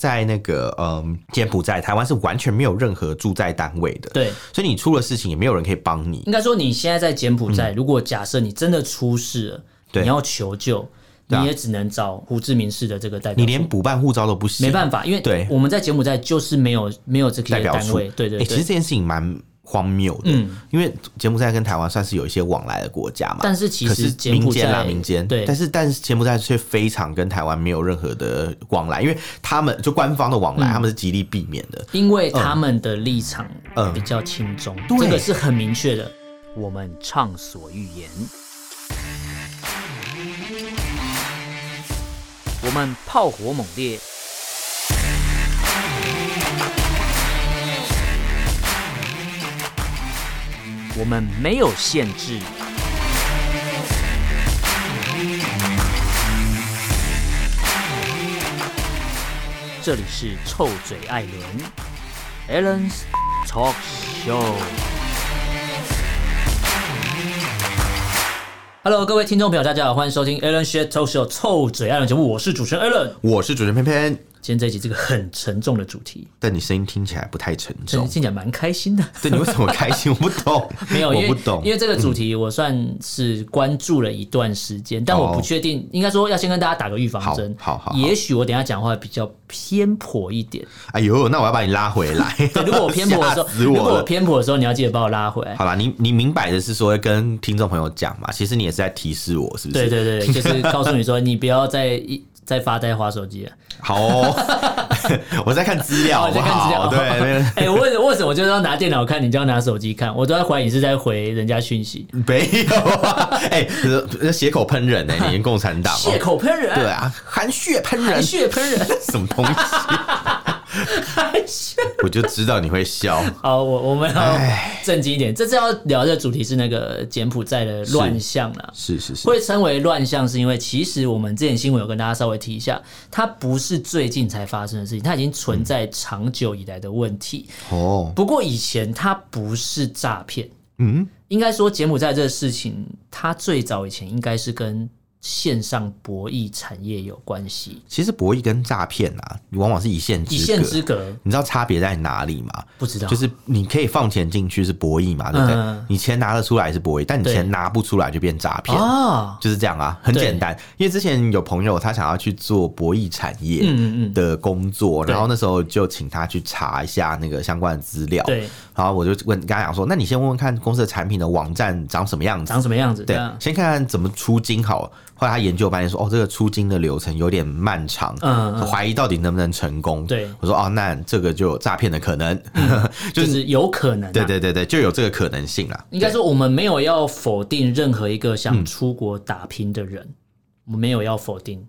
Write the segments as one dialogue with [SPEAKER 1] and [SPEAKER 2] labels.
[SPEAKER 1] 在那个嗯柬埔寨，台湾是完全没有任何驻在单位的，
[SPEAKER 2] 对，
[SPEAKER 1] 所以你出了事情也没有人可以帮你。
[SPEAKER 2] 应该说你现在在柬埔寨，如果假设你真的出事了，你要求救，你也只能找胡志明市的这个代表。
[SPEAKER 1] 你连补办护照都不行，
[SPEAKER 2] 没办法，因为对我们在柬埔寨就是没有没有这个单位，对对对。
[SPEAKER 1] 其实这件事情蛮。荒谬的，嗯，因为柬埔寨跟台湾算是有一些往来的国家嘛，
[SPEAKER 2] 但是其实
[SPEAKER 1] 民间啦，民间。
[SPEAKER 2] 对，
[SPEAKER 1] 但是但是柬埔寨却非常跟台湾没有任何的往来，因为他们就官方的往来，他们是极力避免的，
[SPEAKER 2] 因为他们的立场比较轻中，这个是很明确的。我们畅所欲言，我们炮火猛烈。我们没有限制。这里是臭嘴艾伦 Allen's Talk Show。Hello，各位听众朋友，大家好，欢迎收听 Allen's Talk Show 臭嘴艾伦节目，我是主持人 Allen，
[SPEAKER 1] 我是主持人偏偏。
[SPEAKER 2] 今天这一集这个很沉重的主题，
[SPEAKER 1] 但你声音听起来不太沉重，
[SPEAKER 2] 听起来蛮开心的。
[SPEAKER 1] 对，你为什么开心？我不懂，
[SPEAKER 2] 没有，
[SPEAKER 1] 我不懂，
[SPEAKER 2] 因为这个主题我算是关注了一段时间，但我不确定，应该说要先跟大家打个预防针。
[SPEAKER 1] 好好，
[SPEAKER 2] 也许我等下讲话比较偏颇一点。
[SPEAKER 1] 哎呦，那我要把你拉回来。
[SPEAKER 2] 对，如果我偏颇的时候，如果我偏颇的时候，你要记得把我拉回来。
[SPEAKER 1] 好啦，你你明摆的是说跟听众朋友讲嘛？其实你也是在提示我，是不是？
[SPEAKER 2] 对对对，就是告诉你说，你不要再一。在发呆划手机啊？
[SPEAKER 1] 好，哦，我在看资料，我
[SPEAKER 2] 在看资料。对，哎、为为什么就是要拿电脑看，你就要拿手机看？我都在怀疑你是在回人家讯息。
[SPEAKER 1] 没有啊，哎、欸，血口喷人呢？你跟共产党？
[SPEAKER 2] 血口喷人？
[SPEAKER 1] 对啊，含血喷人，
[SPEAKER 2] 含血喷人，
[SPEAKER 1] 什么东西？我就知道你会笑。
[SPEAKER 2] 好，我我们要正经一点。这次要聊的主题是那个柬埔寨的乱象啦。
[SPEAKER 1] 是是是，
[SPEAKER 2] 会称为乱象，是因为其实我们之前新闻有跟大家稍微提一下，它不是最近才发生的事情，它已经存在长久以来的问题。哦，不过以前它不是诈骗。嗯，应该说柬埔寨这个事情，它最早以前应该是跟。线上博弈产业有关系，
[SPEAKER 1] 其实博弈跟诈骗啊，往往是一线
[SPEAKER 2] 一线之隔。
[SPEAKER 1] 你知道差别在哪里吗？
[SPEAKER 2] 不知道，
[SPEAKER 1] 就是你可以放钱进去是博弈嘛，对不对？嗯、你钱拿得出来是博弈，但你钱拿不出来就变诈骗。啊，就是这样啊，很简单。因为之前有朋友他想要去做博弈产业的工作，嗯嗯嗯，然后那时候就请他去查一下那个相关的资料，对。然后我就问，跟他讲说，那你先问问看公司的产品的网站长什么样子，
[SPEAKER 2] 长什么样子？
[SPEAKER 1] 对，先看看怎么出金好。后来他研究发现说，哦，这个出金的流程有点漫长，嗯，怀疑到底能不能成功。对，我说，哦，那这个就有诈骗的可能，
[SPEAKER 2] 就是有可能。
[SPEAKER 1] 对对对对，就有这个可能性了。
[SPEAKER 2] 应该说，我们没有要否定任何一个想出国打拼的人，我们没有要否定。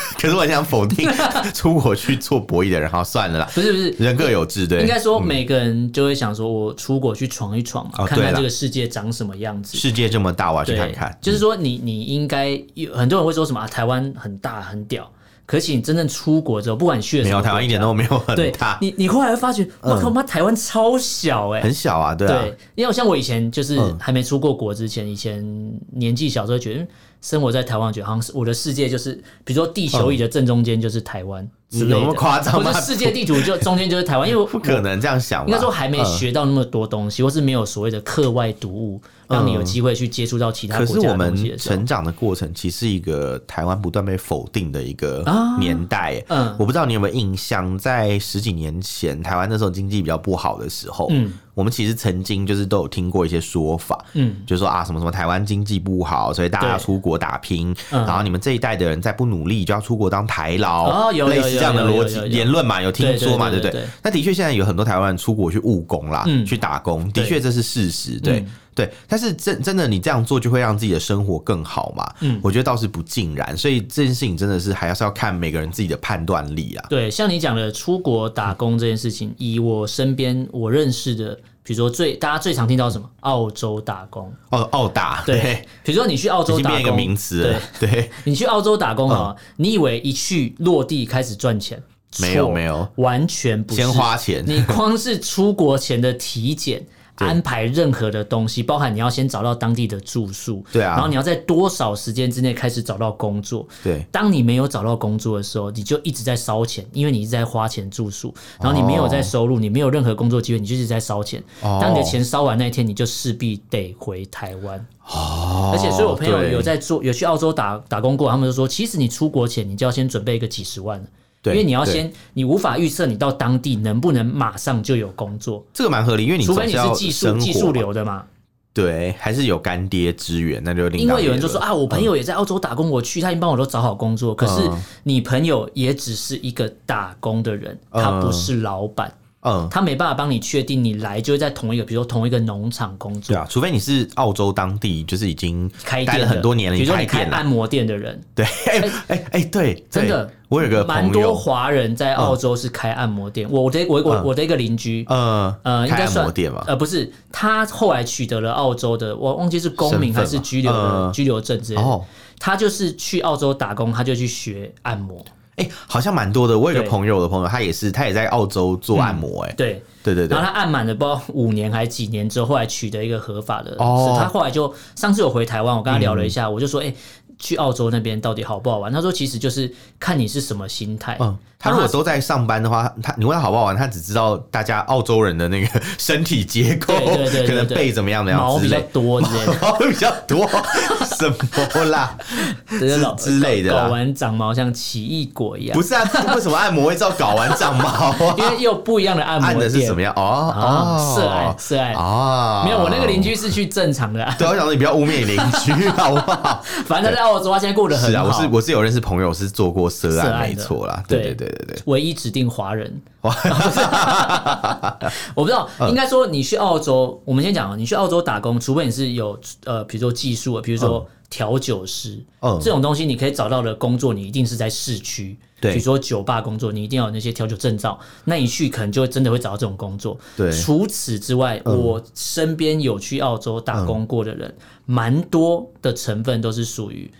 [SPEAKER 1] 可是我很想否定 出国去做博弈的人，好算了啦。
[SPEAKER 2] 不是不是，
[SPEAKER 1] 人各有志，对。
[SPEAKER 2] 应该说每个人就会想说，我出国去闯一闯嘛，看看这个世界长什么样子。
[SPEAKER 1] 世界这么大，我要去看看。
[SPEAKER 2] 就是说，你你应该有很多人会说什么啊？台湾很大很屌。可是你真正出国之后，不管你去了
[SPEAKER 1] 没有台湾一点都没有很大。
[SPEAKER 2] 你你后来会发觉，我靠妈，台湾超小哎，
[SPEAKER 1] 很小啊，对啊。
[SPEAKER 2] 对，因为像我以前就是还没出过国之前，以前年纪小时候觉得。生活在台湾，就好像是我的世界，就是比如说地球仪的正中间就是台湾，
[SPEAKER 1] 有那么夸
[SPEAKER 2] 张吗？世界地图就中间就是台湾，因为
[SPEAKER 1] 不可能这样想。
[SPEAKER 2] 应该说还没学到那么多东西，或是没有所谓的课外读物，让你有机会去接触到其他国家的东西。可是我们
[SPEAKER 1] 成长的过程，其实是一个台湾不断被否定的一个年代。嗯，我不知道你有没有印象，在十几年前，台湾那时候经济比较不好的时候，嗯。我们其实曾经就是都有听过一些说法，嗯，就说啊什么什么台湾经济不好，所以大家要出国打拼，然后你们这一代的人再不努力就要出国当台劳，类似这样的逻辑言论嘛，有听说嘛，对不对？那的确现在有很多台湾人出国去务工啦，去打工，的确这是事实，对。对，但是真真的，你这样做就会让自己的生活更好嘛？嗯，我觉得倒是不尽然，所以这件事情真的是还要是要看每个人自己的判断力啊。对，
[SPEAKER 2] 像你讲的出国打工这件事情，以我身边我认识的，比如说最大家最常听到什么？澳洲打工，
[SPEAKER 1] 澳澳大，对，
[SPEAKER 2] 比如说你去澳洲打工，
[SPEAKER 1] 变一个名词，对，对，
[SPEAKER 2] 你去澳洲打工啊，你以为一去落地开始赚钱？
[SPEAKER 1] 没有没有，
[SPEAKER 2] 完全不是，
[SPEAKER 1] 先花钱。
[SPEAKER 2] 你光是出国前的体检。安排任何的东西，包含你要先找到当地的住宿，
[SPEAKER 1] 对啊，
[SPEAKER 2] 然后你要在多少时间之内开始找到工作，
[SPEAKER 1] 对。
[SPEAKER 2] 当你没有找到工作的时候，你就一直在烧钱，因为你一直在花钱住宿，然后你没有在收入，你没有任何工作机会，你就一直在烧钱。当你的钱烧完那一天，你就势必得回台湾。
[SPEAKER 1] 哦。
[SPEAKER 2] 而且，所以我朋友有在做，有去澳洲打打工过，他们就说，其实你出国前，你就要先准备一个几十万。因为你要先，你无法预测你到当地能不能马上就有工作，
[SPEAKER 1] 这个蛮合理，因为你
[SPEAKER 2] 除非你是技术技术流的嘛，
[SPEAKER 1] 对，还是有干爹支援，那就另。
[SPEAKER 2] 因为有人就说啊，我朋友也在澳洲打工，我去，他已经帮我都找好工作，可是你朋友也只是一个打工的人，他不是老板。嗯，他没办法帮你确定你来就会在同一个，比如说同一个农场工作。
[SPEAKER 1] 对啊，除非你是澳洲当地，就是已经待了很多年了，
[SPEAKER 2] 比如说你开按摩店的人。
[SPEAKER 1] 对，哎哎哎，对，
[SPEAKER 2] 真的，
[SPEAKER 1] 我有个
[SPEAKER 2] 蛮多华人在澳洲是开按摩店。我的我我我的一个邻居，
[SPEAKER 1] 呃呃，应该算店嘛？
[SPEAKER 2] 呃，不是，他后来取得了澳洲的，我忘记是公民还是居留的居留证之类的。他就是去澳洲打工，他就去学按摩。
[SPEAKER 1] 哎、欸，好像蛮多的。我有个朋友的朋友，他也是，他也在澳洲做按摩、欸。哎、嗯，对，对对对。
[SPEAKER 2] 然后他按满了不知道五年还是几年之后，后来取得一个合法的。哦。他后来就上次有回台湾，我跟他聊了一下，嗯、我就说，哎、欸。去澳洲那边到底好不好玩？他说其实就是看你是什么心态。嗯，
[SPEAKER 1] 他如果都在上班的话，他你问他好不好玩，他只知道大家澳洲人的那个 身体结构，对对对，可能背怎么样的样子，
[SPEAKER 2] 毛比较多之类的，
[SPEAKER 1] 毛比较多，什么啦？之之类的，
[SPEAKER 2] 睾丸长毛像奇异果一样。
[SPEAKER 1] 不是啊，为什么按摩会知道睾丸长毛啊？
[SPEAKER 2] 因为又不一样的按摩
[SPEAKER 1] 按的是什么样？哦哦，
[SPEAKER 2] 涉案涉案哦，没有，我那个邻居是去正常的。
[SPEAKER 1] 对，我想说你不要污蔑邻居好不好？
[SPEAKER 2] 反正他在澳洲，他现在过得很好。是啊，
[SPEAKER 1] 我是我是有认识朋友是做过涉案，没错啦。对对对对对，
[SPEAKER 2] 唯一指定华人。我不知道，应该说你去澳洲，我们先讲啊，你去澳洲打工，除非你是有呃，比如说技术，比如说调酒师，这种东西你可以找到的工作，你一定是在市区。对，比如说酒吧工作，你一定要有那些调酒证照，那你去可能就真的会找到这种工作。对，除此之外，我身边有去澳洲打工过的人，蛮多的成分都是属于。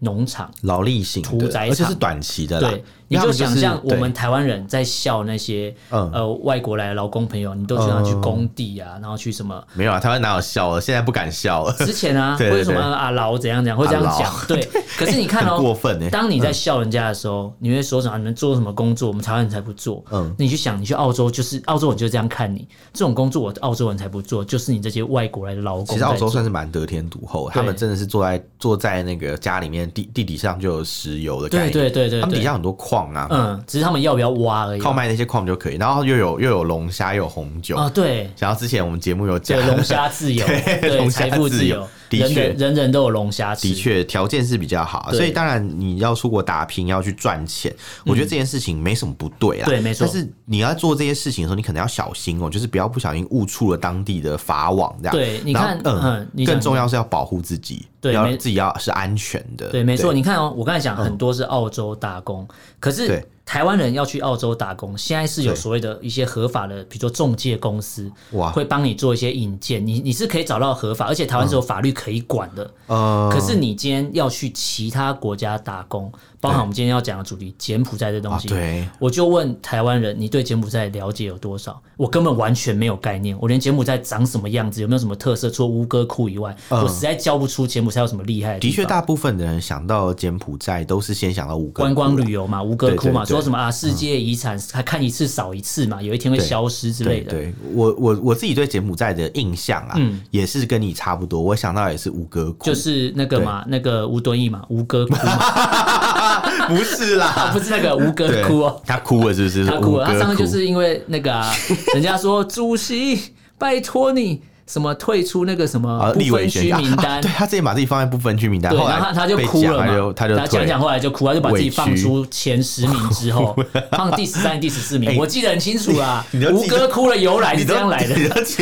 [SPEAKER 2] 农场
[SPEAKER 1] 劳力型的，
[SPEAKER 2] 屠宰场，
[SPEAKER 1] 而且是短期的。
[SPEAKER 2] 对，你就想象我们台湾人在笑那些呃外国来的劳工朋友，你都经常去工地啊，然后去什么？
[SPEAKER 1] 没有啊，台湾哪有笑了？现在不敢笑了。
[SPEAKER 2] 之前啊，为什么啊劳怎样怎样会这样讲？对，可是你看哦，
[SPEAKER 1] 过分。
[SPEAKER 2] 当你在笑人家的时候，你会说什么？你们做什么工作？我们台湾人才不做。嗯，那你去想，你去澳洲，就是澳洲人就这样看你这种工作，我澳洲人才不做，就是你这些外国来的劳工。
[SPEAKER 1] 其实澳洲算是蛮得天独厚，他们真的是坐在坐在那个家里面地地底上。就有石油的概念，
[SPEAKER 2] 对对对对，
[SPEAKER 1] 他们底下很多矿啊，
[SPEAKER 2] 嗯，只是他们要不要挖而已，
[SPEAKER 1] 靠卖那些矿就可以，然后又有又有龙虾，又有红酒。啊，
[SPEAKER 2] 对。
[SPEAKER 1] 然后之前我们节目有讲。
[SPEAKER 2] 龙虾自由，对，龙虾自由。的确，人人都有龙虾吃。
[SPEAKER 1] 的确，条件是比较好，所以当然你要出国打拼，要去赚钱，我觉得这件事情没什么不对啊。
[SPEAKER 2] 对，没错。
[SPEAKER 1] 但是你要做这些事情的时候，你可能要小心哦，就是不要不小心误触了当地的法网，这样。
[SPEAKER 2] 对，你看，嗯，
[SPEAKER 1] 更重要是要保护自己，对，要自己要是安全的。
[SPEAKER 2] 对，没错。你看哦，我刚才讲很多是澳洲打工，可是。台湾人要去澳洲打工，现在是有所谓的一些合法的，比如说中介公司，哇，会帮你做一些引荐，你你是可以找到合法，而且台湾是有法律可以管的。嗯，可是你今天要去其他国家打工。包含我们今天要讲的主题柬埔寨这东西，对，我就问台湾人，你对柬埔寨了解有多少？我根本完全没有概念，我连柬埔寨长什么样子，有没有什么特色，除了吴哥窟以外，我实在教不出柬埔寨有什么厉害的。的确，
[SPEAKER 1] 大部分的人想到柬埔寨都是先想到吴哥窟，
[SPEAKER 2] 观光旅游嘛，吴哥窟嘛，说什么啊，世界遗产还看一次少一次嘛，有一天会消失之类的。
[SPEAKER 1] 对我，我我自己对柬埔寨的印象啊，也是跟你差不多，我想到也是吴哥窟，
[SPEAKER 2] 就是那个嘛，那个吴敦义嘛，吴哥窟嘛，
[SPEAKER 1] 不是。是啦，
[SPEAKER 2] 不是那个吴哥哭哦，
[SPEAKER 1] 他哭了是不是？
[SPEAKER 2] 他哭了，他上次就是因为那个啊，人家说主席拜托你什么退出那个什么不分区名单，
[SPEAKER 1] 对他自己把自己放在不分区名单，
[SPEAKER 2] 然后他就哭了嘛，他就他就讲讲后来就哭，他就把自己放出前十名之后，放第十三、第十四名，我记得很清楚啊。吴哥哭了由来是这样来的，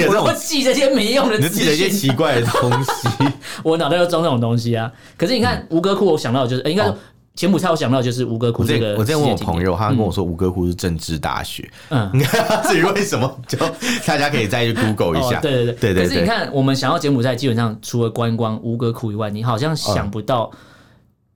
[SPEAKER 2] 我都记这些没用的，
[SPEAKER 1] 你记得一些奇怪的东西，
[SPEAKER 2] 我脑袋又装这种东西啊。可是你看吴哥哭，我想到就是应该说。柬埔寨，我想到就是吴哥窟这个。
[SPEAKER 1] 我之前问我朋友，他跟我说吴哥窟是政治大学。嗯，至于为什么，就 大家可以再去 Google 一下。
[SPEAKER 2] 对对对对。可是你看，我们想要柬埔寨，基本上除了观光吴哥窟以外，你好像想不到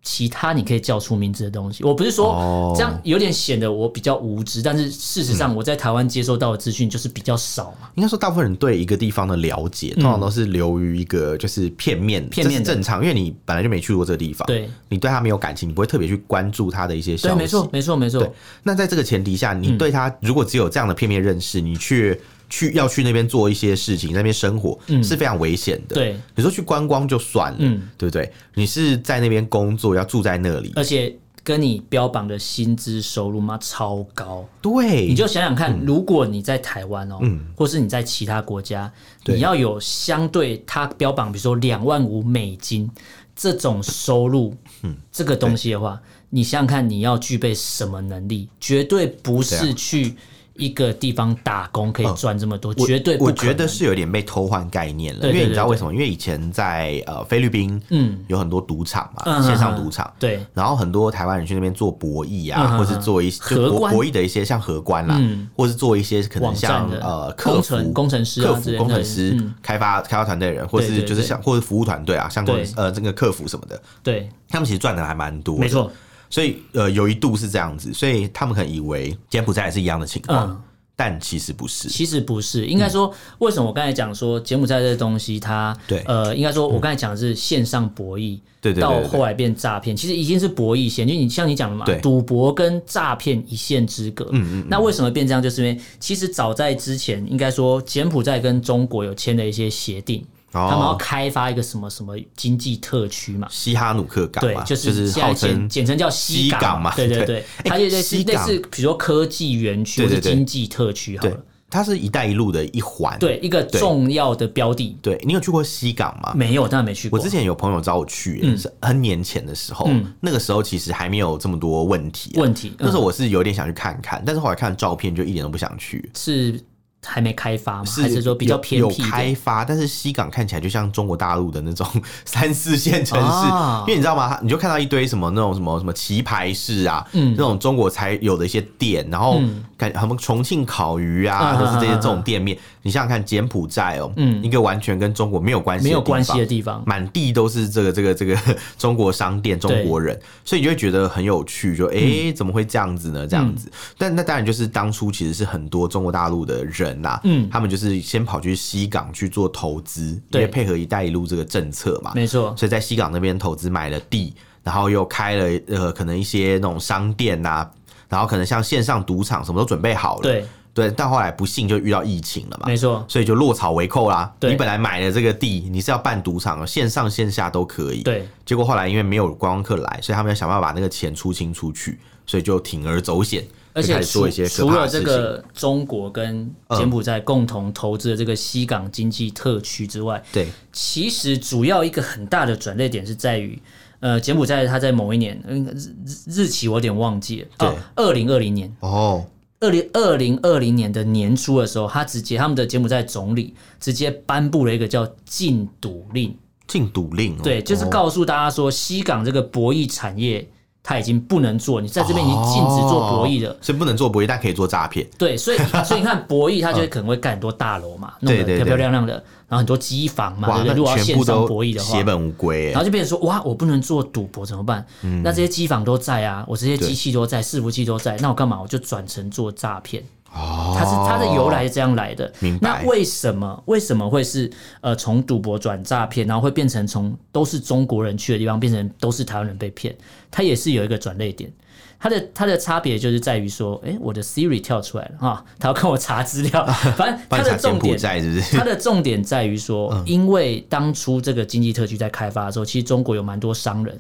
[SPEAKER 2] 其他你可以叫出名字的东西，我不是说这样有点显得我比较无知，但是事实上我在台湾接收到的资讯就是比较少嘛。
[SPEAKER 1] 应该说，大部分人对一个地方的了解，通常都是流于一个就是片面，片面正常，因为你本来就没去过这个地方，对，你对他没有感情，你不会特别去关注他的一些消息。
[SPEAKER 2] 对，没错，没错，没错。
[SPEAKER 1] 那在这个前提下，你对他如果只有这样的片面认识，你去。去要去那边做一些事情，在那边生活、嗯、是非常危险的。对，你说去观光就算了，嗯、对不对？你是在那边工作，要住在那里，
[SPEAKER 2] 而且跟你标榜的薪资收入嘛超高。
[SPEAKER 1] 对，
[SPEAKER 2] 你就想想看，嗯、如果你在台湾哦，嗯、或是你在其他国家，你要有相对他标榜，比如说两万五美金这种收入，嗯，这个东西的话，你想想看，你要具备什么能力？绝对不是去。一个地方打工可以赚这么多，绝对不。
[SPEAKER 1] 我觉得是有点被偷换概念了，因为你知道为什么？因为以前在呃菲律宾，嗯，有很多赌场嘛，线上赌场，对。然后很多台湾人去那边做博弈啊，或是做一些博博弈的一些像荷官啦，或是做一些可能像呃客服、工程师、客服、工程师、开发开发团队人，或是就是像或是服务团队啊，像呃这个客服什么的，对，他们其实赚的还蛮多，没错。所以，呃，有一度是这样子，所以他们可能以为柬埔寨也是一样的情况，嗯、但其实不是。
[SPEAKER 2] 其实不是，应该说，为什么我刚才讲说柬埔寨这个东西它，它对，呃，应该说，我刚才讲的是线上博弈，对对，到后来变诈骗，其实已经是博弈线，就你像你讲的嘛，赌博跟诈骗一线之隔。嗯，嗯嗯。那为什么变这样？就是因为其实早在之前，应该说柬埔寨跟中国有签了一些协定。他们要开发一个什么什么经济特区嘛？
[SPEAKER 1] 西哈努克港嘛，
[SPEAKER 2] 对，就是现在简简称叫西港嘛。对对对，它就类似类似，比如说科技园区或者经济特区好了。
[SPEAKER 1] 它是一带一路的一环，
[SPEAKER 2] 对，一个重要的标的。
[SPEAKER 1] 对，你有去过西港吗？
[SPEAKER 2] 没有，当然没去过。
[SPEAKER 1] 我之前有朋友找我去，是 N 年前的时候，那个时候其实还没有这么多问题。问题，那时候我是有点想去看看，但是后来看照片就一点都不想去。
[SPEAKER 2] 是。还没开发吗？还是说比较偏僻？
[SPEAKER 1] 有开发，但是西港看起来就像中国大陆的那种 三四线城市，因为你知道吗？你就看到一堆什么那种什么什么棋牌室啊，嗯那种中国才有的一些店，然后感觉什么重庆烤鱼啊，都是这些这种店面。你想想看，柬埔寨哦，嗯一个完全跟中国没有关系、
[SPEAKER 2] 没有关系的地方，
[SPEAKER 1] 满地都是这个这个这个 中国商店、中国人，所以你就会觉得很有趣，就哎，怎么会这样子呢？这样子，但那当然就是当初其实是很多中国大陆的人。嗯，他们就是先跑去西港去做投资，因为配合“一带一路”这个政策嘛，没错。所以在西港那边投资买了地，然后又开了呃，可能一些那种商店呐，然后可能像线上赌场什么都准备好了，对对。但后来不幸就遇到疫情了嘛，没错，所以就落草为寇啦。你本来买了这个地，你是要办赌场，线上线下都可以，对。结果后来因为没有观光客来，所以他们要想办法把那个钱出清出去，所以就铤而走险。而且除
[SPEAKER 2] 除了这个中国跟柬埔寨共同投资的这个西港经济特区之外，对，其实主要一个很大的转捩点是在于，呃，柬埔寨它在某一年，嗯，日日期我有点忘记了，对，二零二零年。哦，二零二零二零年的年初的时候，他直接他们的柬埔寨总理直接颁布了一个叫禁赌令，
[SPEAKER 1] 禁赌令，
[SPEAKER 2] 哦。对，就是告诉大家说，西港这个博弈产业。他已经不能做，你在这边已经禁止做博弈了，
[SPEAKER 1] 所以不能做博弈，但可以做诈骗。
[SPEAKER 2] 对，所以所以你看博弈，他就 可能会盖很多大楼嘛，弄得漂漂亮亮的，然后很多机房嘛，对不对？如果要线上博弈的话，
[SPEAKER 1] 血本无归。
[SPEAKER 2] 然后就变成说，哇，我不能做赌博怎么办？那这些机房都在啊，我这些机器都在，伺服器都在，那我干嘛？我就转成做诈骗。哦，它是它的由来是这样来的。明白。那为什么为什么会是呃从赌博转诈骗，然后会变成从都是中国人去的地方变成都是台湾人被骗？它也是有一个转捩点。它的它的差别就是在于说，哎，我的 Siri 跳出来了哈，他要跟我查资料。反正它的重点在，它的重点在于说，因为当初这个经济特区在开发的时候，其实中国有蛮多商人，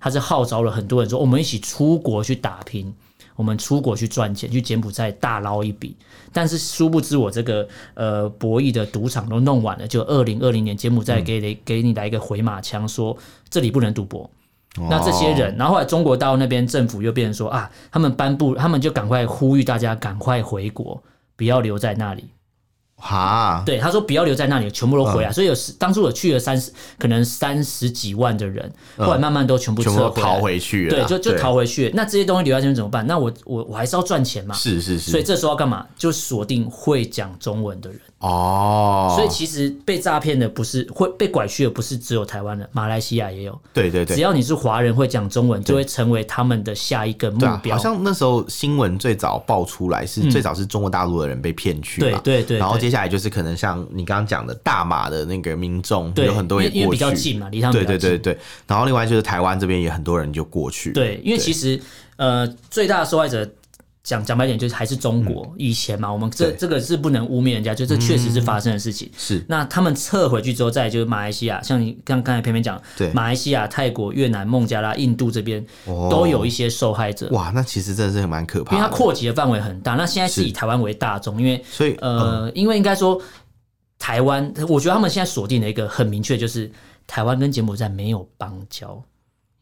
[SPEAKER 2] 他是号召了很多人说，我们一起出国去打拼。我们出国去赚钱，去柬埔寨大捞一笔，但是殊不知我这个呃博弈的赌场都弄完了，就二零二零年柬埔寨给给给你来一个回马枪，说这里不能赌博。哦、那这些人，然后后来中国大陆那边政府又变成说啊，他们颁布，他们就赶快呼吁大家赶快回国，不要留在那里。
[SPEAKER 1] 哈，
[SPEAKER 2] 对，他说不要留在那里，全部都回来。嗯、所以有当初我去了三十，可能三十几万的人，后来慢慢都全部撤回来，
[SPEAKER 1] 全部逃回去了。
[SPEAKER 2] 对，就就逃回去。那这些东西留在这边怎么办？那我我我还是要赚钱嘛。
[SPEAKER 1] 是是是。
[SPEAKER 2] 所以这时候要干嘛？就锁定会讲中文的人。
[SPEAKER 1] 哦，
[SPEAKER 2] 所以其实被诈骗的不是会被拐去的，不是只有台湾的，马来西亚也有。
[SPEAKER 1] 对对对，
[SPEAKER 2] 只要你是华人会讲中文，就会成为他们的下一个目标。
[SPEAKER 1] 好像那时候新闻最早爆出来是最早是中国大陆的人被骗去嘛，
[SPEAKER 2] 对对对。
[SPEAKER 1] 然后接下来就是可能像你刚刚讲的大马的那个民众，有很多人过去，
[SPEAKER 2] 因为比较近嘛，离他们。
[SPEAKER 1] 对对对对。然后另外就是台湾这边也很多人就过去。
[SPEAKER 2] 对，因为其实呃最大的受害者。讲讲白点，就是还是中国以前嘛，我们这这个是不能污蔑人家，就这确实是发生的事情。
[SPEAKER 1] 是，
[SPEAKER 2] 那他们撤回去之后，再就是马来西亚，像你刚刚才偏偏讲，
[SPEAKER 1] 对，
[SPEAKER 2] 马来西亚、泰国、越南、孟加拉、印度这边都有一些受害者。
[SPEAKER 1] 哇，那其实真的是蛮可怕，
[SPEAKER 2] 因为它扩及的范围很大。那现在是以台湾为大宗，因为
[SPEAKER 1] 所以
[SPEAKER 2] 呃，因为应该说台湾，我觉得他们现在锁定的一个很明确，就是台湾跟柬埔寨没有邦交。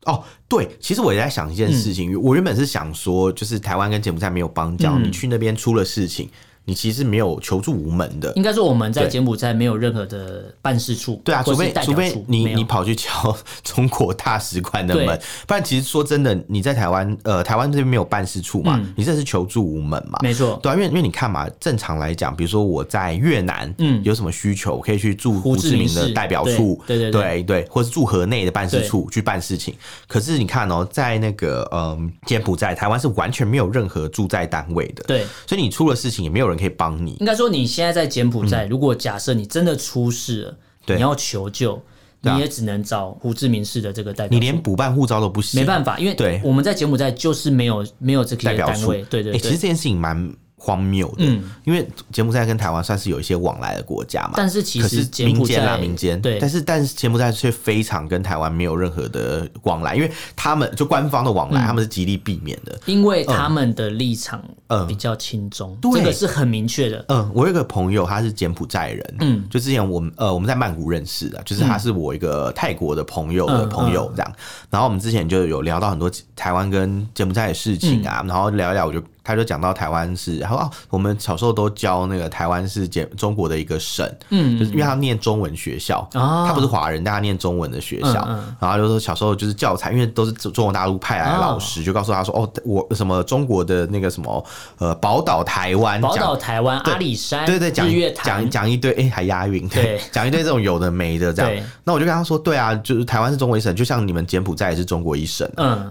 [SPEAKER 1] 哦，对，其实我也在想一件事情，嗯、我原本是想说，就是台湾跟柬埔寨没有邦交，嗯、你去那边出了事情。你其实没有求助无门的，
[SPEAKER 2] 应该说我们在柬埔寨没有任何的办事处，
[SPEAKER 1] 对啊，除非除非你你跑去敲中国大使馆的门，不然其实说真的，你在台湾呃台湾这边没有办事处嘛，你这是求助无门嘛，
[SPEAKER 2] 没错，
[SPEAKER 1] 对啊，因为因为你看嘛，正常来讲，比如说我在越南，嗯，有什么需求，可以去驻胡志明的代表处，
[SPEAKER 2] 对对
[SPEAKER 1] 对对，或是驻河内的办事处去办事情。可是你看哦，在那个嗯柬埔寨，台湾是完全没有任何驻在单位的，
[SPEAKER 2] 对，
[SPEAKER 1] 所以你出了事情也没有人可以帮你。
[SPEAKER 2] 应该说，你现在在柬埔寨，如果假设你真的出事了，你要求救，你也只能找胡志明市的这个代表。
[SPEAKER 1] 你连补办护照都不行，
[SPEAKER 2] 没办法，因为对我们在柬埔寨就是没有没有这个代表处。对对，
[SPEAKER 1] 其实这件事情蛮荒谬的，嗯，因为柬埔寨跟台湾算是有一些往来的国家嘛，
[SPEAKER 2] 但是其实民间啊
[SPEAKER 1] 民间，对，但是但是柬埔寨却非常跟台湾没有任何的往来，因为他们就官方的往来，他们是极力避免的，
[SPEAKER 2] 因为他们的立场嗯。比较亲中，这个是很明确的。
[SPEAKER 1] 嗯，我有一个朋友，他是柬埔寨人，嗯，就之前我们呃我们在曼谷认识的，就是他是我一个泰国的朋友的朋友这样，然后我们之前就有聊到很多台湾跟柬埔寨的事情啊，然后聊一聊我就。他就讲到台湾是，然后哦，我们小时候都教那个台湾是简中国的一个省，嗯，就是因为他念中文学校，他不是华人，但他念中文的学校，嗯。然后就说小时候就是教材，因为都是中国大陆派来的老师，就告诉他说，哦，我什么中国的那个什么呃宝岛台湾，
[SPEAKER 2] 宝岛台湾阿里山，
[SPEAKER 1] 对对，讲讲讲一堆，哎，还押韵，对，讲一堆这种有的没的这样，那我就跟他说，对啊，就是台湾是中国一省，就像你们柬埔寨也是中国一省，嗯，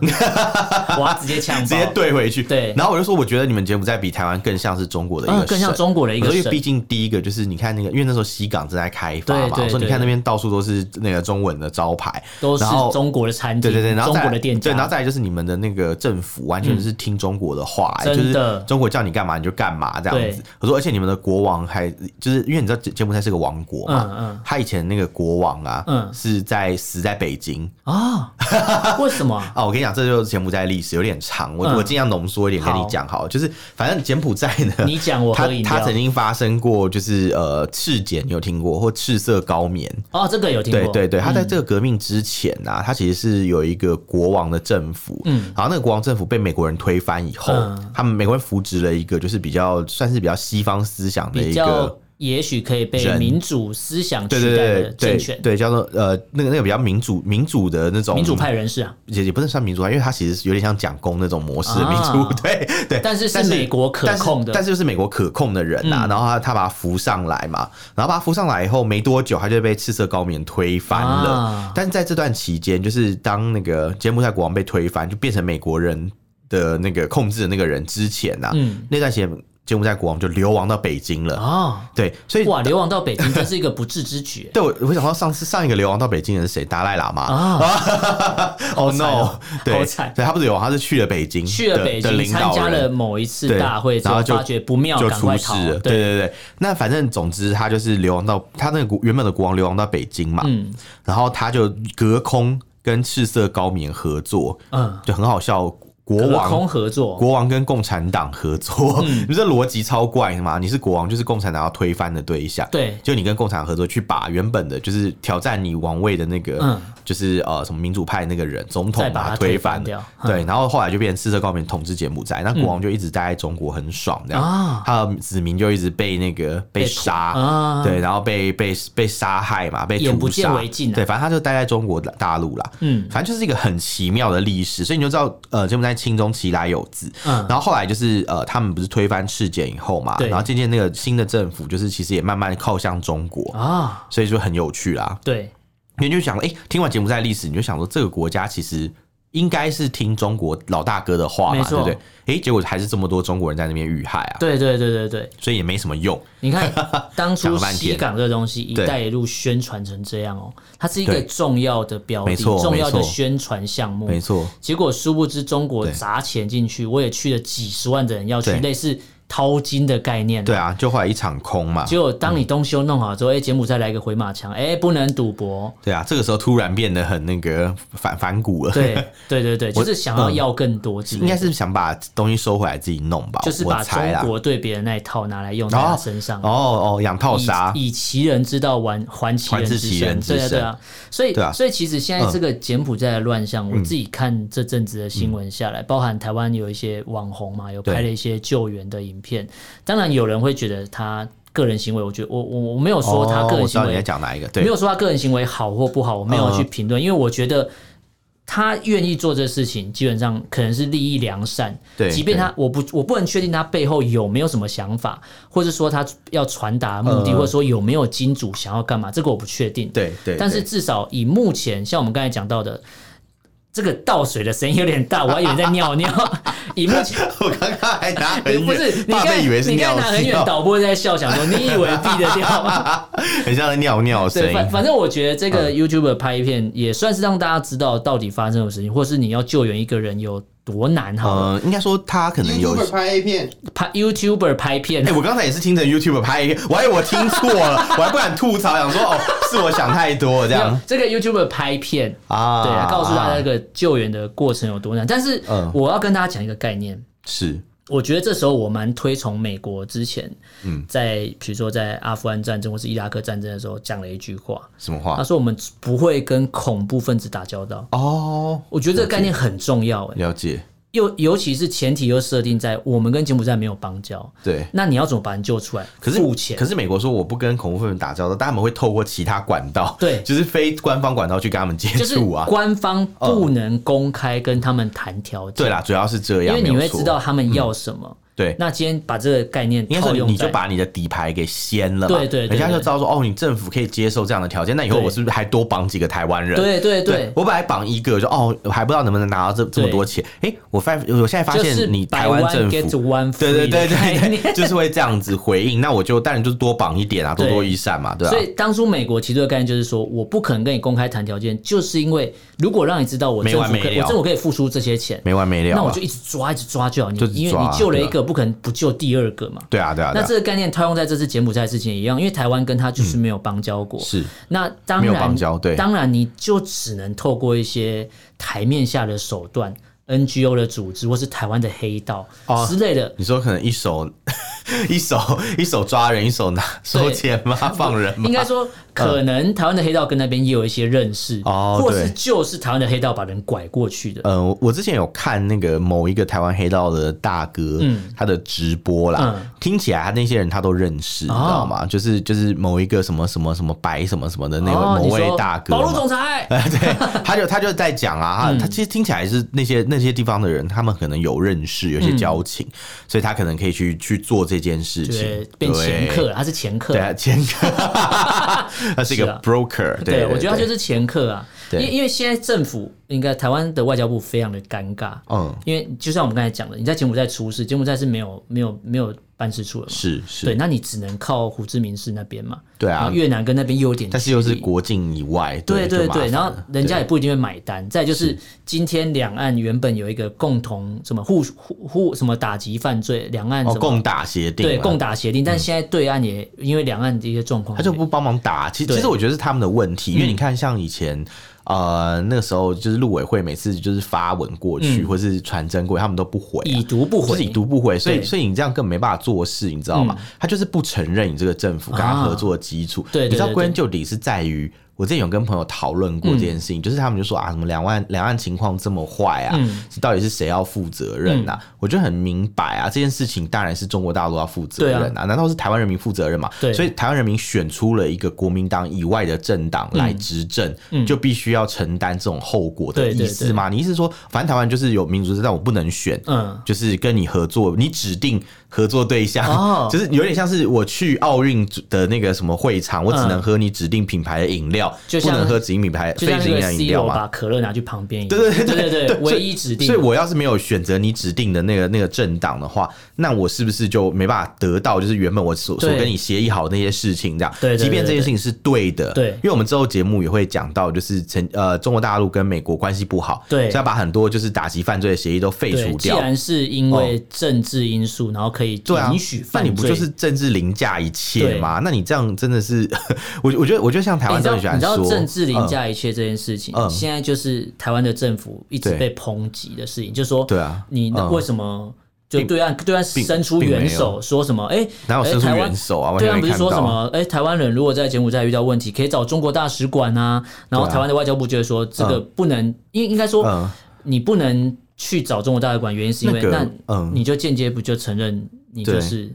[SPEAKER 2] 我要直接抢，
[SPEAKER 1] 直接怼回去，
[SPEAKER 2] 对，
[SPEAKER 1] 然后我就说。我觉得你们柬埔寨比台湾更像是中国的一个省，
[SPEAKER 2] 更像中国的一个省。
[SPEAKER 1] 所以毕竟第一个就是你看那个，因为那时候西港正在开发嘛，说你看那边到处都是那个中文的招牌，
[SPEAKER 2] 都是中国的餐厅，
[SPEAKER 1] 对对对，然后
[SPEAKER 2] 中国的店家，
[SPEAKER 1] 对，然后再来就是你们的那个政府完全是听中国的话，就是中国叫你干嘛你就干嘛这样子。我说，而且你们的国王还就是因为你知道柬埔寨是个王国嘛，他以前那个国王啊，是在死在北京
[SPEAKER 2] 啊？为什么？
[SPEAKER 1] 啊，我跟你讲，这就是柬埔寨历史有点长，我我尽量浓缩一点跟你讲。好，就是反正柬埔寨呢，
[SPEAKER 2] 你讲我可以。
[SPEAKER 1] 他曾经发生过，就是呃赤柬，你有听过或赤色高棉
[SPEAKER 2] 哦，这个有听过。
[SPEAKER 1] 对对对，他在这个革命之前呢、啊，他其实是有一个国王的政府，嗯，然后那个国王政府被美国人推翻以后，嗯、他们美国人扶植了一个就是比较算是比较西方思想的一个。
[SPEAKER 2] 也许可以被民主思想取代的政权，
[SPEAKER 1] 对，叫做呃，那个那个比较民主民主的那种
[SPEAKER 2] 民主派人士啊，
[SPEAKER 1] 也也不能算民主派，因为他其实有点像蒋公那种模式的民主，对对。
[SPEAKER 2] 但是是美国可控的，
[SPEAKER 1] 但是就是美国可控的人呐，然后他他把他扶上来嘛，然后把他扶上来以后没多久，他就被赤色高棉推翻了。但是在这段期间，就是当那个柬埔寨国王被推翻，就变成美国人的那个控制的那个人之前呐，那段时间。柬埔寨国王就流亡到北京了啊！对，所以
[SPEAKER 2] 哇，流亡到北京 这是一个不智之举。
[SPEAKER 1] 对，我我想到上次上一个流亡到北京的是谁？达赖喇嘛啊！Oh no！对，对，他不是流亡，他是去了北京，
[SPEAKER 2] 去了北京参加了某一次大会，然后就发觉不妙，就出事了。
[SPEAKER 1] 对对对，那反正总之他就是流亡到他那个原本的国王流亡到北京嘛，嗯，然后他就隔空跟赤色高棉合作，嗯，就很好笑。国王
[SPEAKER 2] 空合作，
[SPEAKER 1] 国王跟共产党合作，嗯、你这逻辑超怪的嘛？你是国王，就是共产党要推翻的对象。
[SPEAKER 2] 对，
[SPEAKER 1] 就你跟共产党合作，去把原本的，就是挑战你王位的那个，嗯、就是呃什么民主派那个人总统把他推翻
[SPEAKER 2] 掉。
[SPEAKER 1] 对，然后后来就变成四色高棉统治柬埔寨，那国王就一直待在中国，很爽这样。嗯、他的子民就一直被那个被杀，啊、对，然后被被被杀害嘛，被屠杀。对，反正他就待在中国大陆啦。嗯，反正就是一个很奇妙的历史，所以你就知道，呃，柬埔寨清中其来有自。嗯，然后后来就是呃，他们不是推翻赤柬以后嘛，然后渐渐那个新的政府就是其实也慢慢靠向中国啊，所以就很有趣啦。
[SPEAKER 2] 对，
[SPEAKER 1] 你就想，哎、欸，听完柬埔寨历史，你就想说这个国家其实。应该是听中国老大哥的话嘛，错对不对？哎，结果还是这么多中国人在那边遇害啊！
[SPEAKER 2] 对对对对对，
[SPEAKER 1] 所以也没什么用。
[SPEAKER 2] 你看 当初西港这个东西“一带一路”宣传成这样哦，它是一个重要的标的，重要的宣传项目。
[SPEAKER 1] 没错，
[SPEAKER 2] 结果殊不知中国砸钱进去，我也去了几十万的人要去，类似。淘金的概念，
[SPEAKER 1] 对啊，就后来一场空嘛。
[SPEAKER 2] 结果当你东西都弄好之后，哎，柬埔寨来一个回马枪，哎，不能赌博。
[SPEAKER 1] 对啊，这个时候突然变得很那个反反骨了。
[SPEAKER 2] 对对对对，就是想要要更多，
[SPEAKER 1] 应该是想把东西收回来自己弄吧。
[SPEAKER 2] 就是把中国对别人那一套拿来用在他身上。
[SPEAKER 1] 哦哦，养套杀，
[SPEAKER 2] 以其人之道还还其人之身。对啊对啊，所以所以其实现在这个柬埔寨的乱象，我自己看这阵子的新闻下来，包含台湾有一些网红嘛，有拍了一些救援的影片，当然。有人会觉得他个人行为，我觉得我我我没有说他个人行为，
[SPEAKER 1] 讲哪一个？对，
[SPEAKER 2] 没有说他个人行为好或不好，我没有去评论，因为我觉得他愿意做这事情，基本上可能是利益良善。对，即便他我不我不能确定他背后有没有什么想法，或者说他要传达目的，或者说有没有金主想要干嘛，这个我不确定。
[SPEAKER 1] 对对，
[SPEAKER 2] 但是至少以目前像我们刚才讲到的。这个倒水的声音有点大，我还以为在尿尿。以目前，
[SPEAKER 1] 我刚刚还拿很远，
[SPEAKER 2] 不是你刚，以为是尿尿，你刚拿很远，导播在笑，想说你以为避得掉吗？
[SPEAKER 1] 很像在尿尿声音。
[SPEAKER 2] 反反正我觉得这个 YouTuber 拍一片也算是让大家知道到底发生什么事情，或是你要救援一个人有。多难哈？
[SPEAKER 1] 呃，应该说他可能有
[SPEAKER 3] YouTuber 拍 A 片，
[SPEAKER 2] 拍 YouTuber 拍片。
[SPEAKER 1] 哎，我刚才也是听成 YouTuber 拍 A 片，我还以为我听错了，我还不敢吐槽，想说哦，是我想太多这样。
[SPEAKER 2] 这个 YouTuber 拍片啊，对，告诉大家这个救援的过程有多难。但是我要跟大家讲一个概念
[SPEAKER 1] 是。
[SPEAKER 2] 我觉得这时候我蛮推崇美国之前，嗯，在比如说在阿富汗战争或是伊拉克战争的时候讲了一句话，
[SPEAKER 1] 什么话？
[SPEAKER 2] 他说我们不会跟恐怖分子打交道。哦，我觉得这个概念很重要。哎，
[SPEAKER 1] 了解。
[SPEAKER 2] 又尤其是前提又设定在我们跟柬埔寨没有邦交，
[SPEAKER 1] 对，
[SPEAKER 2] 那你要怎么把人救出来？
[SPEAKER 1] 可是目前，可是美国说我不跟恐怖分子打交道，但他们会透过其他管道，
[SPEAKER 2] 对，
[SPEAKER 1] 就是非官方管道去跟他们接触啊。
[SPEAKER 2] 官方不能公开跟他们谈条件。
[SPEAKER 1] 对啦，主要是这样，
[SPEAKER 2] 因为你会知道他们要什么。对，那今天把这个概念套用，
[SPEAKER 1] 你就把你的底牌给掀了，
[SPEAKER 2] 对对，
[SPEAKER 1] 人家就知道说，哦，你政府可以接受这样的条件，那以后我是不是还多绑几个台湾人？
[SPEAKER 2] 对对对，
[SPEAKER 1] 我本来绑一个，就哦，我还不知道能不能拿到这这么多钱。哎，我发，我现在发现你台湾政府，对对对对，就是会这样子回应，那我就当然就是多绑一点啊，多多益善嘛，对吧？
[SPEAKER 2] 所以当初美国提出的概念就是说，我不可能跟你公开谈条件，就是因为如果让你知道我政府可以，我政府可以付出这些钱，
[SPEAKER 1] 没完没了，
[SPEAKER 2] 那我就一直抓，一直抓就好。你就因为你救了一个，不可能不救。第二个嘛，
[SPEAKER 1] 对啊，对啊。
[SPEAKER 2] 那这个概念套用在这次柬埔寨事情一样，因为台湾跟他就是没有邦交过。是。那当然，邦交对当然你就只能透过一些台面下的手段，NGO 的组织或是台湾的黑道之类的。
[SPEAKER 1] 你说可能一手 一手一手抓人，一手拿收钱吗？放人吗？
[SPEAKER 2] 应该说。可能台湾的黑道跟那边也有一些认识，哦，或是就是台湾的黑道把人拐过去的。
[SPEAKER 1] 嗯，我之前有看那个某一个台湾黑道的大哥，嗯，他的直播啦，听起来他那些人他都认识，你知道吗？就是就是某一个什么什么什么白什么什么的那位某位大哥，
[SPEAKER 2] 保路总裁，
[SPEAKER 1] 对，他就他就在讲啊，他其实听起来是那些那些地方的人，他们可能有认识，有些交情，所以他可能可以去去做这件事情，
[SPEAKER 2] 变前客，他是前客，
[SPEAKER 1] 对啊，掮客。他是一个 broker，对，
[SPEAKER 2] 我觉得他就是掮客啊。因因为现在政府应该台湾的外交部非常的尴尬，嗯，因为就像我们刚才讲的，你在柬埔寨出事，柬埔寨是没有没有没有办事处了嘛？
[SPEAKER 1] 是是，
[SPEAKER 2] 对，那你只能靠胡志明市那边嘛？
[SPEAKER 1] 对啊，
[SPEAKER 2] 越南跟那边又有点，
[SPEAKER 1] 但是又是国境以外，
[SPEAKER 2] 对对对，然后人家也不一定会买单。再就是今天两岸原本有一个共同什么互互互什么打击犯罪，两岸什么
[SPEAKER 1] 共打协定，
[SPEAKER 2] 对共打协定，但现在对岸也因为两岸的一些状况，
[SPEAKER 1] 他就不帮忙打。其实其实我觉得是他们的问题，因为你看像以前。呃，那个时候就是陆委会每次就是发文过去，嗯、或是传真过去，他们都不回、啊，
[SPEAKER 2] 已读不回，
[SPEAKER 1] 就是已读不回。所以，所以你这样根本没办法做事，你知道吗？嗯、他就是不承认你这个政府跟他合作的基础。对，你知道归根究底是在于。我之前有跟朋友讨论过这件事情，嗯、就是他们就说啊，什么两岸两岸情况这么坏啊，嗯、到底是谁要负责任啊？嗯、我觉得很明白啊，这件事情当然是中国大陆要负责任啊，啊。难道是台湾人民负责任吗？对。所以台湾人民选出了一个国民党以外的政党来执政，嗯、就必须要承担这种后果的意思吗？你意思是说，反正台湾就是有民主制，但我不能选，嗯，就是跟你合作，你指定。合作对象，哦、就是有点像是我去奥运的那个什么会场，我只能喝你指定品牌的饮料，嗯、不能喝指定品牌非营养饮料嘛？
[SPEAKER 2] 把可乐拿去旁边，
[SPEAKER 1] 对对对对
[SPEAKER 2] 对对，唯一指定。
[SPEAKER 1] 所以我要是没有选择你指定的那个那个政党的话，那我是不是就没办法得到就是原本我所所跟你协议好的那些事情？这样，对，即便这件事情是对的，对，因为我们之后节目也会讲到，就是成呃中国大陆跟美国关系不好，对，所以要把很多就是打击犯罪的协议都废除掉。
[SPEAKER 2] 既然是因为政治因素，然后可以允许。
[SPEAKER 1] 那你不就是政治凌驾一切吗？那你这样真的是，我我觉得，我觉得像台湾最喜欢说，你知道
[SPEAKER 2] 政治凌驾一切这件事情，现在就是台湾的政府一直被抨击的事情，就是说，对啊，你为什么就对岸对岸伸出援手，说什么？哎，
[SPEAKER 1] 哪有伸出援手啊？
[SPEAKER 2] 对岸不是说什么？哎，台湾人如果在柬埔寨遇到问题，可以找中国大使馆啊。然后台湾的外交部就会说，这个不能，应应该说，你不能去找中国大使馆，原因是因为那，你就间接不就承认？你就是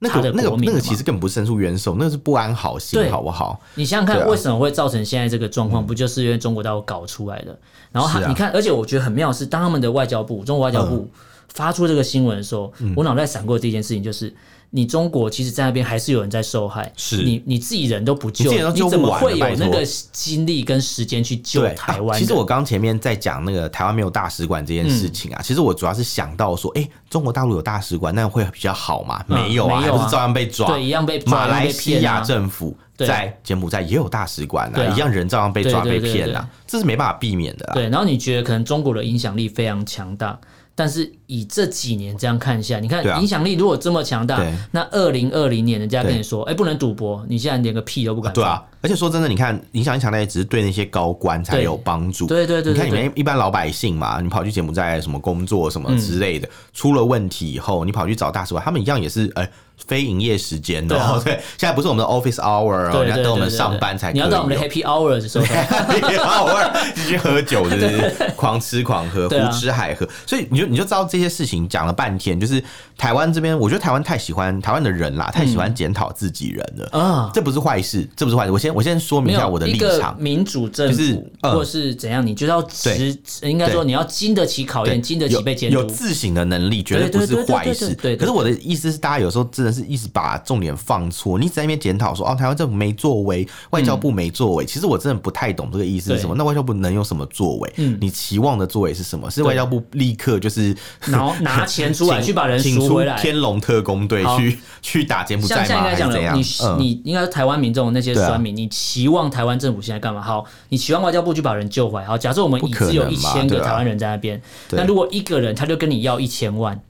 [SPEAKER 1] 那个那个那个，其实根本不是伸出援手，那个是不安好心，好不好？
[SPEAKER 2] 你想想看，为什么会造成现在这个状况？不就是因为中国大陆搞出来的？然后他你看，而且我觉得很妙是，当他们的外交部，中国外交部发出这个新闻的时候，我脑袋闪过的第一件事情就是。你中国其实，在那边还是有人在受害。是你你自己人都不救，你怎么会有那个精力跟时间去救台湾？
[SPEAKER 1] 其实我刚前面在讲那个台湾没有大使馆这件事情啊，其实我主要是想到说，哎，中国大陆有大使馆，那会比较好嘛？没有啊，还不是照样被抓？
[SPEAKER 2] 对，一样被抓。
[SPEAKER 1] 马来西亚政府在柬埔寨也有大使馆啊，一样人照样被抓被骗啊，这是没办法避免的。
[SPEAKER 2] 对，然后你觉得可能中国的影响力非常强大？但是以这几年这样看一下，你看影响力如果这么强大，对那二零二零年人家跟你说，哎、欸，不能赌博，你现在连个屁都不敢。对啊，
[SPEAKER 1] 而且说真的，你看影响力强大也只是对那些高官才有帮助。
[SPEAKER 2] 对对对，
[SPEAKER 1] 你看你们一般老百姓嘛，你跑去柬埔寨什么工作什么之类的，嗯、出了问题以后，你跑去找大使馆，他们一样也是哎。欸非营业时间的，对，现在不是我们的 office hour 哦，你要等我们上班才可以。
[SPEAKER 2] 你要到我们的 happy hour 的时候，
[SPEAKER 1] happy hour 继续喝酒，就是？狂吃狂喝，胡吃海喝。所以你就你就知道这些事情讲了半天，就是台湾这边，我觉得台湾太喜欢台湾的人啦，太喜欢检讨自己人了。啊，这不是坏事，这不是坏事。我先我先说明一下我的立场，
[SPEAKER 2] 民主政府或是怎样，你就要值，应该说你要经得起考验，经得起被监督，
[SPEAKER 1] 有自省的能力，绝对不是坏事。对，可是我的意思是，大家有时候真的。是一直把重点放错，你一直在那边检讨说哦，台湾政府没作为，外交部没作为。其实我真的不太懂这个意思是什么。那外交部能有什么作为？你期望的作为是什么？是外交部立刻就是
[SPEAKER 2] 拿 拿钱出来去把人赎回来，
[SPEAKER 1] 天龙特工队去去打柬埔寨吗？还是怎样？
[SPEAKER 2] 你你应该是台湾民众那些酸民，你期望台湾政府现在干嘛？好，你期望外交部去把人救回来。好，假设我们已只有一千个台湾人在那边，那如果一个人他就跟你要一千万，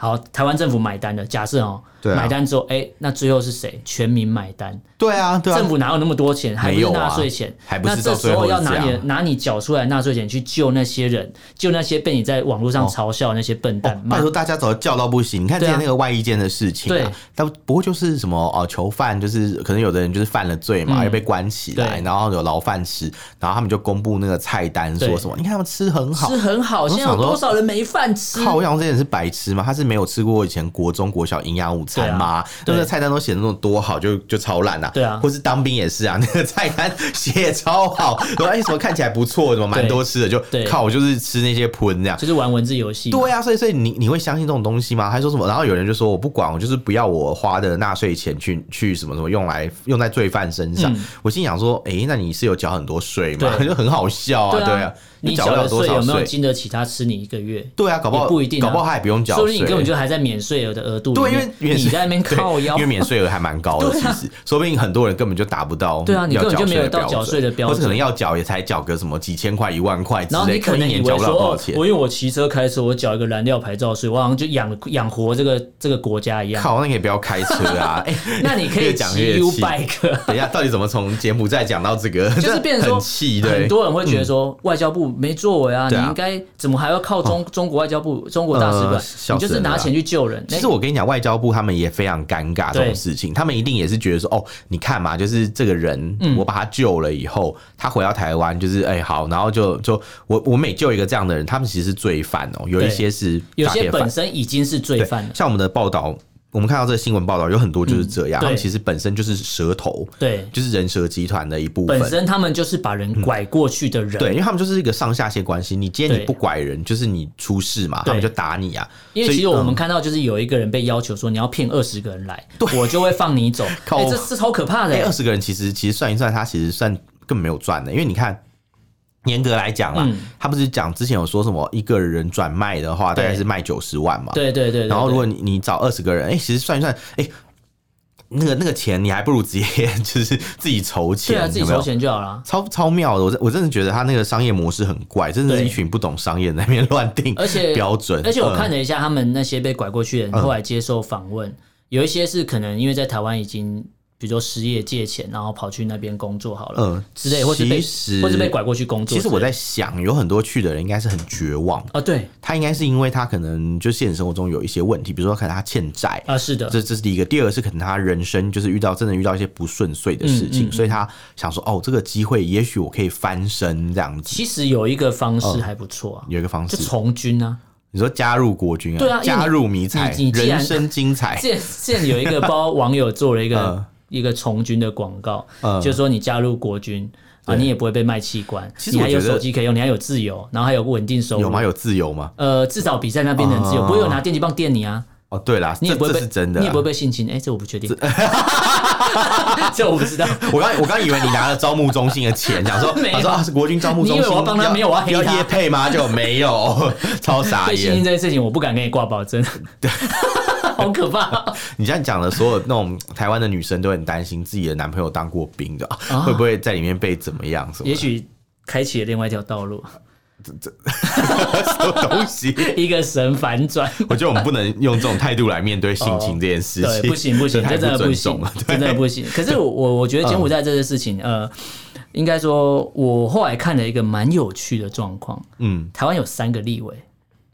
[SPEAKER 2] 好，台湾政府买单的，假设哦。买单之后，哎，那最后是谁？全民买单。
[SPEAKER 1] 对啊，对啊，
[SPEAKER 2] 政府哪有那么多钱？还不是纳税钱？还不是？那这时候要拿你拿你缴出来纳税钱去救那些人，救那些被你在网络上嘲笑那些笨蛋。
[SPEAKER 1] 拜托大家早就叫到不行。你看之前那个外衣间的事情，对，但不过就是什么哦，囚犯就是可能有的人就是犯了罪嘛，又被关起来，然后有牢饭吃，然后他们就公布那个菜单，说什么？你看他们吃很好，
[SPEAKER 2] 吃很好。现在有多少人没饭吃？
[SPEAKER 1] 靠，我想这些人是白痴吗？他是没有吃过以前国中国小营养午餐吗？对不对？菜单都写的那么多好，就就超烂啊。对啊，或是当兵也是啊，那个菜单写超好，说哎什么看起来不错，什么蛮多吃的，就靠我就是吃那些喷这样，
[SPEAKER 2] 就是玩文字游戏。
[SPEAKER 1] 对啊，所以所以你你会相信这种东西吗？还说什么？然后有人就说我不管，我就是不要我花的纳税钱去去什么什么用来用在罪犯身上。我心想说，哎，那你是有缴很多税吗？就很好笑啊，对啊。
[SPEAKER 2] 你缴的税有没有经得起他吃你一个月？
[SPEAKER 1] 对啊，搞不好
[SPEAKER 2] 不一定，
[SPEAKER 1] 搞不好他也不用缴税，
[SPEAKER 2] 说不定你根本就还在免税额的额度。对，因为你在那边靠腰，
[SPEAKER 1] 因为免税额还蛮高的，其实说不定很多人根本就达不到。
[SPEAKER 2] 对啊，你根本就没有到缴税的标准，
[SPEAKER 1] 或者可能要缴也才缴个什么几千块、一万块，
[SPEAKER 2] 然后你可能以为说，哦，我因为我骑车开车，我缴一个燃料牌照税，我好像就养养活这个这个国家一样。
[SPEAKER 1] 靠，那你也不要开车啊！哎，
[SPEAKER 2] 那你可以骑 U-bike。
[SPEAKER 1] 等一下，到底怎么从柬埔寨讲到这个？
[SPEAKER 2] 就是变成说，很多人会觉得说，外交部没作为啊，你应该怎么还要靠中中国外交部、中国大使馆？你就是拿钱去救人。
[SPEAKER 1] 其实我跟你讲，外交部他们也非常尴尬这种事情，他们一定也是觉得说，哦，你看嘛，就是这个人，我把他救了以后，他回到台湾，就是哎好，然后就就我我每救一个这样的人，他们其实是罪犯哦，有一些是
[SPEAKER 2] 有些本身已经是罪犯了，
[SPEAKER 1] 像我们的报道。我们看到这个新闻报道有很多就是这样，嗯、他们其实本身就是蛇头，对，就是人蛇集团的一部分。
[SPEAKER 2] 本身他们就是把人拐过去的人，嗯、对，
[SPEAKER 1] 因为他们就是一个上下线关系。你今天你不拐人，就是你出事嘛，他们就打你啊。
[SPEAKER 2] 因为其实我们看到就是有一个人被要求说你要骗二十个人来，对我就会放你走。哎、欸，这是超可怕的。
[SPEAKER 1] 二十个人其实其实算一算，他其实算根本没有赚的，因为你看。严格来讲啦，嗯、他不是讲之前有说什么一个人转卖的话，大概是卖九十万嘛？
[SPEAKER 2] 对对对，对。
[SPEAKER 1] 然后如果你你找二十个人，哎、欸，其实算一算，哎、欸，那个那个钱你还不如直接 就是自己筹钱，
[SPEAKER 2] 对啊，自己筹钱就好了。
[SPEAKER 1] 超超妙的，我我真的觉得他那个商业模式很怪，真的是一群不懂商业在那边乱定而且标准。
[SPEAKER 2] 而且我看了一下他们那些被拐过去的人，后来接受访问，嗯、有一些是可能因为在台湾已经。比如说失业借钱，然后跑去那边工作好了，嗯，之类，或是被或是被拐过去工作。
[SPEAKER 1] 其实我在想，有很多去的人应该是很绝望
[SPEAKER 2] 啊。对，
[SPEAKER 1] 他应该是因为他可能就现实生活中有一些问题，比如说可能他欠债
[SPEAKER 2] 啊，是的，
[SPEAKER 1] 这这是第一个。第二个是可能他人生就是遇到真的遇到一些不顺遂的事情，所以他想说，哦，这个机会也许我可以翻身这样子。
[SPEAKER 2] 其实有一个方式还不错啊，
[SPEAKER 1] 有一个方式
[SPEAKER 2] 就从军啊。
[SPEAKER 1] 你说加入国军啊？对啊，加入迷彩，人生精彩。
[SPEAKER 2] 现现有一个包网友做了一个。一个从军的广告，嗯、就是说你加入国军啊，你也不会被卖器官，你还有手机可以用，你还有自由，然后还有稳定收入。
[SPEAKER 1] 有吗？有自由吗？
[SPEAKER 2] 呃，至少比在那边的人自由，不会有拿电击棒电你啊。
[SPEAKER 1] 哦，对啦，
[SPEAKER 2] 你也不会被，
[SPEAKER 1] 是真的，
[SPEAKER 2] 你也不会被性侵。哎，这我不确定，这 我不知道。
[SPEAKER 1] 我刚我刚以为你拿了招募中心的钱，想说 他说是国军招募中心，因为我要帮他没有我要黑他配吗？就没有，超傻眼。
[SPEAKER 2] 被性侵这件事情，我不敢给你挂保证。对。好可怕！
[SPEAKER 1] 你现在讲的所有那种台湾的女生都很担心自己的男朋友当过兵的，会不会在里面被怎么样？什么？
[SPEAKER 2] 也许开启了另外一条道路。
[SPEAKER 1] 这 这什么东西？
[SPEAKER 2] 一个神反转。
[SPEAKER 1] 我觉得我们不能用这种态度来面对性侵这件事情。
[SPEAKER 2] 不行不行，这真的不行，真的不行。可是我我觉得柬埔寨这件事情，呃，应该说，我后来看了一个蛮有趣的状况。嗯，台湾有三个立委。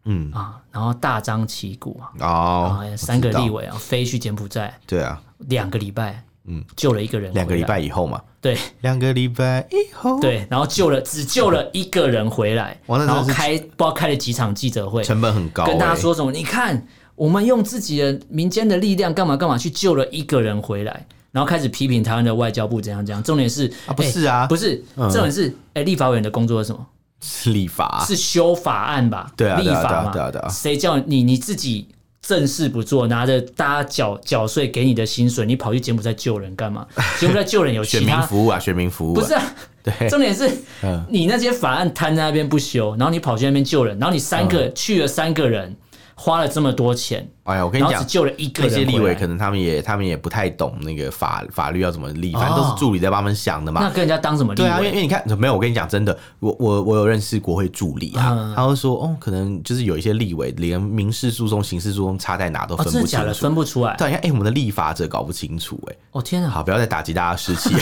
[SPEAKER 2] 嗯。啊，然后大张旗鼓啊，哦，三个立委啊，飞去柬埔寨，
[SPEAKER 1] 对啊，
[SPEAKER 2] 两个礼拜，嗯，救了一个人，
[SPEAKER 1] 两个礼拜以后嘛，
[SPEAKER 2] 对，
[SPEAKER 1] 两个礼拜以后，
[SPEAKER 2] 对，然后救了只救了一个人回来，然后开不知道开了几场记者会，
[SPEAKER 1] 成本很高，
[SPEAKER 2] 跟大家说什么？你看，我们用自己的民间的力量干嘛干嘛去救了一个人回来，然后开始批评台湾的外交部怎样怎样。重点是
[SPEAKER 1] 啊，不是啊，
[SPEAKER 2] 不是，重点是，哎，立法委员的工作是什么？
[SPEAKER 1] 是立法，
[SPEAKER 2] 是修法案吧？
[SPEAKER 1] 对啊，
[SPEAKER 2] 立法嘛，谁叫你你自己正事不做，拿着大家缴缴税给你的薪水，你跑去柬埔寨救人干嘛？柬埔寨救人有其他
[SPEAKER 1] 选民服务啊，选民服务
[SPEAKER 2] 不是啊？对，重点是，你那些法案摊在那边不修，然后你跑去那边救人，然后你三个去了三个人，花了这么多钱。哎呀，我跟你讲，只救了一个人。
[SPEAKER 1] 那些立委可能他们也他们也不太懂那个法法律要怎么立，反正都是助理在帮他们想的嘛。
[SPEAKER 2] 那跟人家当什么立委？
[SPEAKER 1] 对啊，因为因为你看，没有，我跟你讲，真的，我我我有认识国会助理啊，他会说，哦，可能就是有一些立委连民事诉讼、刑事诉讼差在哪都分不清楚，
[SPEAKER 2] 分不出来。
[SPEAKER 1] 对，你看，哎，我们的立法者搞不清楚，哎，
[SPEAKER 2] 哦天啊，
[SPEAKER 1] 好，不要再打击大家士气。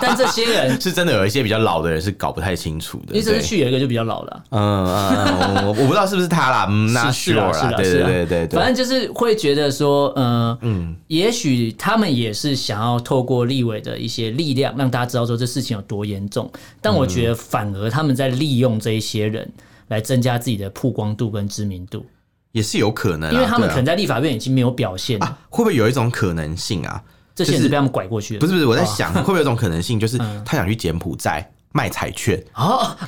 [SPEAKER 2] 但这些人
[SPEAKER 1] 是真的有一些比较老的人是搞不太清楚的。
[SPEAKER 2] 因为这次去有一个就比较老了，
[SPEAKER 1] 嗯嗯，我我不知道是不是他啦，嗯，那是啦，是啦，对对对对对，
[SPEAKER 2] 反正就是会觉得。说，呃、嗯，也许他们也是想要透过立委的一些力量，让大家知道说这事情有多严重。但我觉得，反而他们在利用这一些人来增加自己的曝光度跟知名度，
[SPEAKER 1] 也是有可能。
[SPEAKER 2] 因为他们可能在立法院已经没有表现了，
[SPEAKER 1] 啊，会不会有一种可能性啊？
[SPEAKER 2] 这是被他们拐过去的？
[SPEAKER 1] 不是不是，我在想，会不会有一种可能性，就是他想去柬埔寨。卖彩券。
[SPEAKER 2] 哦，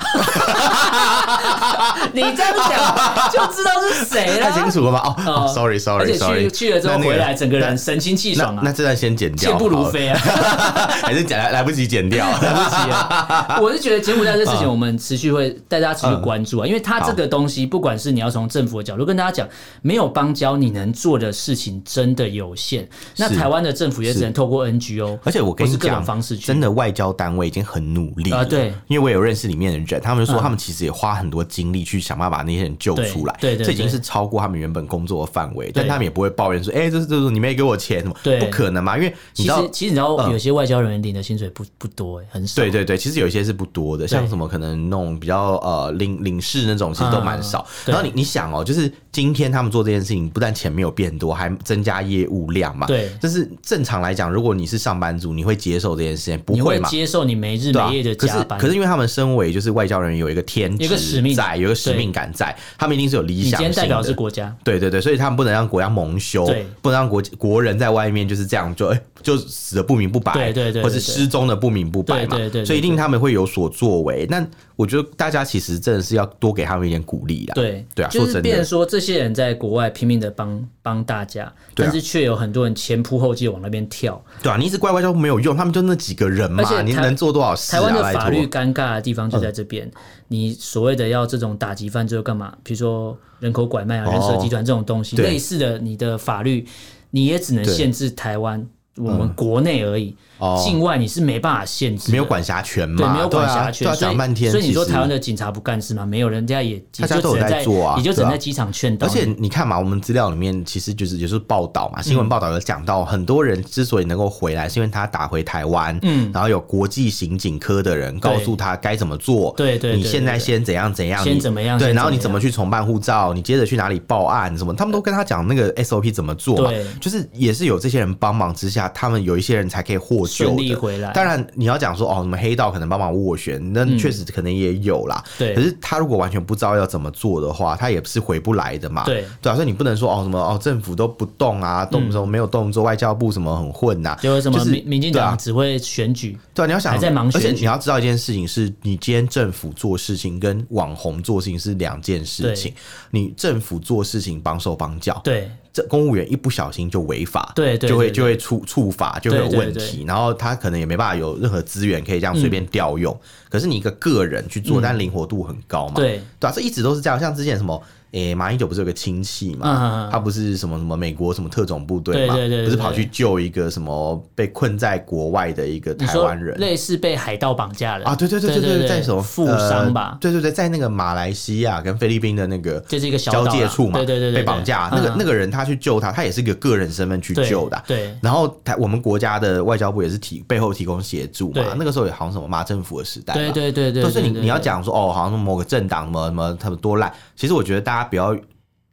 [SPEAKER 2] 你这样讲就知道是谁了，
[SPEAKER 1] 太清楚了吧？哦，sorry sorry sorry，
[SPEAKER 2] 去了之后回来，整个人神清气爽啊。
[SPEAKER 1] 那这段先剪掉，
[SPEAKER 2] 健步如飞啊，
[SPEAKER 1] 还是来来不及剪掉，
[SPEAKER 2] 来不及啊。我是觉得柬埔寨这事情，我们持续会带大家持续关注啊，因为它这个东西，不管是你要从政府的角度跟大家讲，没有邦交，你能做的事情真的有限。那台湾的政府也只能透过 NGO，
[SPEAKER 1] 而且我跟你讲，真的外交单位已经很努力了。对，因为我有认识里面的人，他们就说他们其实也花很多精力去想办法把那些人救出来。对，这已经是超过他们原本工作的范围，但他们也不会抱怨说：“哎，这是这是你没给我钱什么？”对，不可能嘛，因为
[SPEAKER 2] 其实其实你知道，有些外交人员领的薪水不不多，哎，很少。
[SPEAKER 1] 对对对，其实有一些是不多的，像什么可能那种比较呃领领事那种，其实都蛮少。然后你你想哦，就是今天他们做这件事情，不但钱没有变多，还增加业务量嘛。对，就是正常来讲，如果你是上班族，你会接受这件事情？不会嘛？
[SPEAKER 2] 接受你没日没夜的加班。
[SPEAKER 1] 可是因为他们身为就是外交人员，有一个天职，一个使命在，有一个使命感在，他们一定是有理想性的。你今天代表
[SPEAKER 2] 是国家，
[SPEAKER 1] 对对对，所以他们不能让国家蒙羞，不能让国国人在外面就是这样就哎就死的不明不白，对对对，或是失踪的不明不白嘛，对对，所以一定他们会有所作为。那我觉得大家其实真的是要多给他们一点鼓励啦。对对啊，
[SPEAKER 2] 就是变成说这些人在国外拼命的帮帮大家，但是却有很多人前仆后继往那边跳。
[SPEAKER 1] 对啊，你一直乖乖就没有用，他们就那几个人嘛，你能做多少事？
[SPEAKER 2] 台湾的法律尴尬的地方就在这边。你所谓的要这种打击犯罪干嘛？比如说人口拐卖啊、人蛇集团这种东西，类似的，你的法律你也只能限制台湾我们国内而已。境外你是没办法限制，
[SPEAKER 1] 没有管辖权嘛？
[SPEAKER 2] 对，没有管
[SPEAKER 1] 辖权。讲半天。
[SPEAKER 2] 所以你说台湾的警察不干事吗？没有，人家也大家都在做啊，也就只能在机场劝导。
[SPEAKER 1] 而且你看嘛，我们资料里面其实就是也是报道嘛，新闻报道有讲到，很多人之所以能够回来，是因为他打回台湾，嗯，然后有国际刑警科的人告诉他该怎么做。对对，你现在先怎样怎样，
[SPEAKER 2] 先怎么样？
[SPEAKER 1] 对，然后你怎么去重办护照？你接着去哪里报案？什么？他们都跟他讲那个 SOP 怎么做嘛？对，就是也是有这些人帮忙之下，他们有一些人才可以获救
[SPEAKER 2] 顺利回来。
[SPEAKER 1] 当然，你要讲说哦，什么黑道可能帮忙斡旋，那确实可能也有啦。对，可是他如果完全不知道要怎么做的话，他也是回不来的嘛。对，对啊，所以你不能说哦什么哦，政府都不动啊，动什么没有动作，外交部什么很混呐，
[SPEAKER 2] 就是什么民民进党只会选举。
[SPEAKER 1] 对啊，你要想
[SPEAKER 2] 还在忙选举，
[SPEAKER 1] 而且你要知道一件事情是，你今天政府做事情跟网红做事情是两件事情。你政府做事情绑手绑脚，对。这公务员一不小心就违法，对，对，就会就会触触法，就会有问题，然后他可能也没办法有任何资源可以这样随便调用。可是你一个个人去做，但灵活度很高嘛，对对啊，这一直都是这样。像之前什么。诶，马英九不是有个亲戚嘛？他不是什么什么美国什么特种部队嘛？不是跑去救一个什么被困在国外的一个台湾人，
[SPEAKER 2] 类似被海盗绑架的啊？对
[SPEAKER 1] 对对对对，在什么
[SPEAKER 2] 富商吧？
[SPEAKER 1] 对对对，在那个马来西亚跟菲律宾的那个就是一个交界处嘛？对对对，被绑架那个那个人他去救他，他也是一个个人身份去救的。对，然后台我们国家的外交部也是提背后提供协助嘛？那个时候也好像什么马政府的时代，对对对对，都是你你要讲说哦，好像某个政党什么什么他们多烂，其实我觉得大家不要。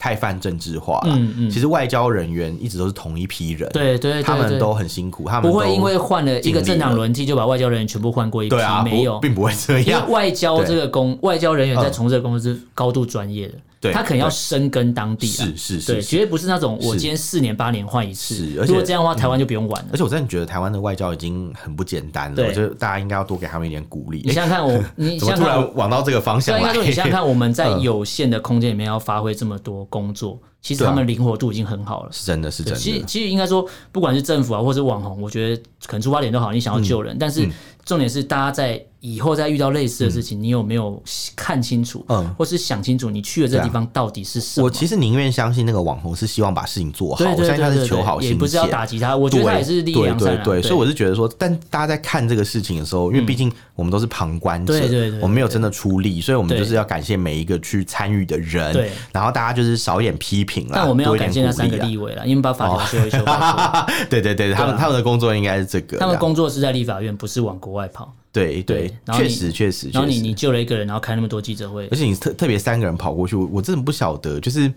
[SPEAKER 1] 太泛政治化了。嗯嗯，其实外交人员一直都是同一批人，对对，他们都很辛苦，他们
[SPEAKER 2] 不会因为换了一个政党轮替就把外交人员全部换过一批，对没有，
[SPEAKER 1] 并不会这样。因为
[SPEAKER 2] 外交这个工，外交人员在从事的工作是高度专业的。对，他可能要深耕当地，是是是，对，绝对不是那种我今天四年八年换一次。是，如果这样的话，台湾就不用玩了。
[SPEAKER 1] 而且我真的觉得台湾的外交已经很不简单了，我觉得大家应该要多给他们一点鼓励。
[SPEAKER 2] 你想想看，我 你想
[SPEAKER 1] 突然往到这个方向来，
[SPEAKER 2] 应该说你想想看，我们在 有限的空间里面要发挥这么多工作，其实他们灵活度已经很好了。
[SPEAKER 1] 是真的，是真的。
[SPEAKER 2] 其实其实应该说，不管是政府啊，或者网红，我觉得可能出发点都好，你想要救人，但是重点是大家在。以后再遇到类似的事情，你有没有看清楚，嗯，或是想清楚，你去的这地方到底是什么？
[SPEAKER 1] 我其实宁愿相信那个网红是希望把事情做好，我相信他是求好心切，
[SPEAKER 2] 也不是要打击他。我觉得他也是利益良善。
[SPEAKER 1] 对对对，所以我是觉得说，但大家在看这个事情的时候，因为毕竟我们都是旁观者，对对对，我们没有真的出力，所以我们就是要感谢每一个去参与的人，对，然后大家就是少一点批评啦，
[SPEAKER 2] 但我们要感谢那三个立委了，因为把法条修一修。
[SPEAKER 1] 对对对，他们他们的工作应该是这个，
[SPEAKER 2] 他们工作是在立法院，不是往国外跑。
[SPEAKER 1] 对对，确实确实。
[SPEAKER 2] 然后你你救了一个人，然后开那么多记者会，
[SPEAKER 1] 而且你特特别三个人跑过去，我我真的不晓得，就是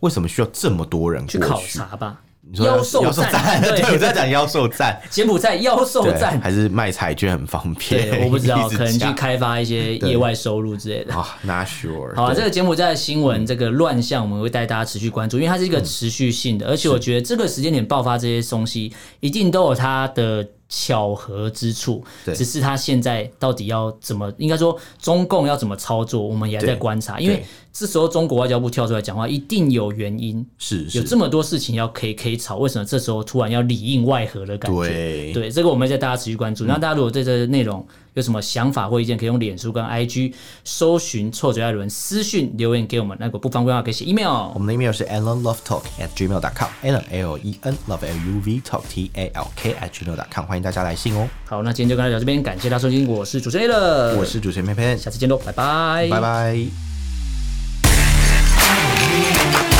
[SPEAKER 1] 为什么需要这么多人
[SPEAKER 2] 去考察吧？
[SPEAKER 1] 你说妖兽站，对，我在讲妖兽站，
[SPEAKER 2] 柬埔寨妖兽站，
[SPEAKER 1] 还是卖彩券很方便？
[SPEAKER 2] 我不知道，可能去开发一些业外收入之类的。
[SPEAKER 1] 啊，Not sure。
[SPEAKER 2] 好，这个柬埔寨的新闻，这个乱象，我们会带大家持续关注，因为它是一个持续性的，而且我觉得这个时间点爆发这些东西，一定都有它的。巧合之处，
[SPEAKER 1] 对
[SPEAKER 2] 只是他现在到底要怎么，应该说中共要怎么操作，我们也还在观察。因为这时候中国外交部跳出来讲话，一定有原因，
[SPEAKER 1] 是，是
[SPEAKER 2] 有这么多事情要可以可以吵，为什么这时候突然要里应外合的感觉？
[SPEAKER 1] 对，
[SPEAKER 2] 对，这个我们在大家持续关注。那、嗯、大家如果对这个内容有什么想法或意见，可以用脸书跟 IG 搜寻臭嘴艾伦私讯留言给我们。那个不方便的话，可以写 email。
[SPEAKER 1] 我们的 email 是 allenlovetalk at gmail dot com，allen l e n love l u v talk t a l k at gmail dot com，欢迎大家来信哦。
[SPEAKER 2] 好，那今天就跟大家聊这边，感谢大家收听，我是主持人 Allen，
[SPEAKER 1] 我是主持人偏偏，
[SPEAKER 2] 下次见喽，拜拜，
[SPEAKER 1] 拜拜。Thank you.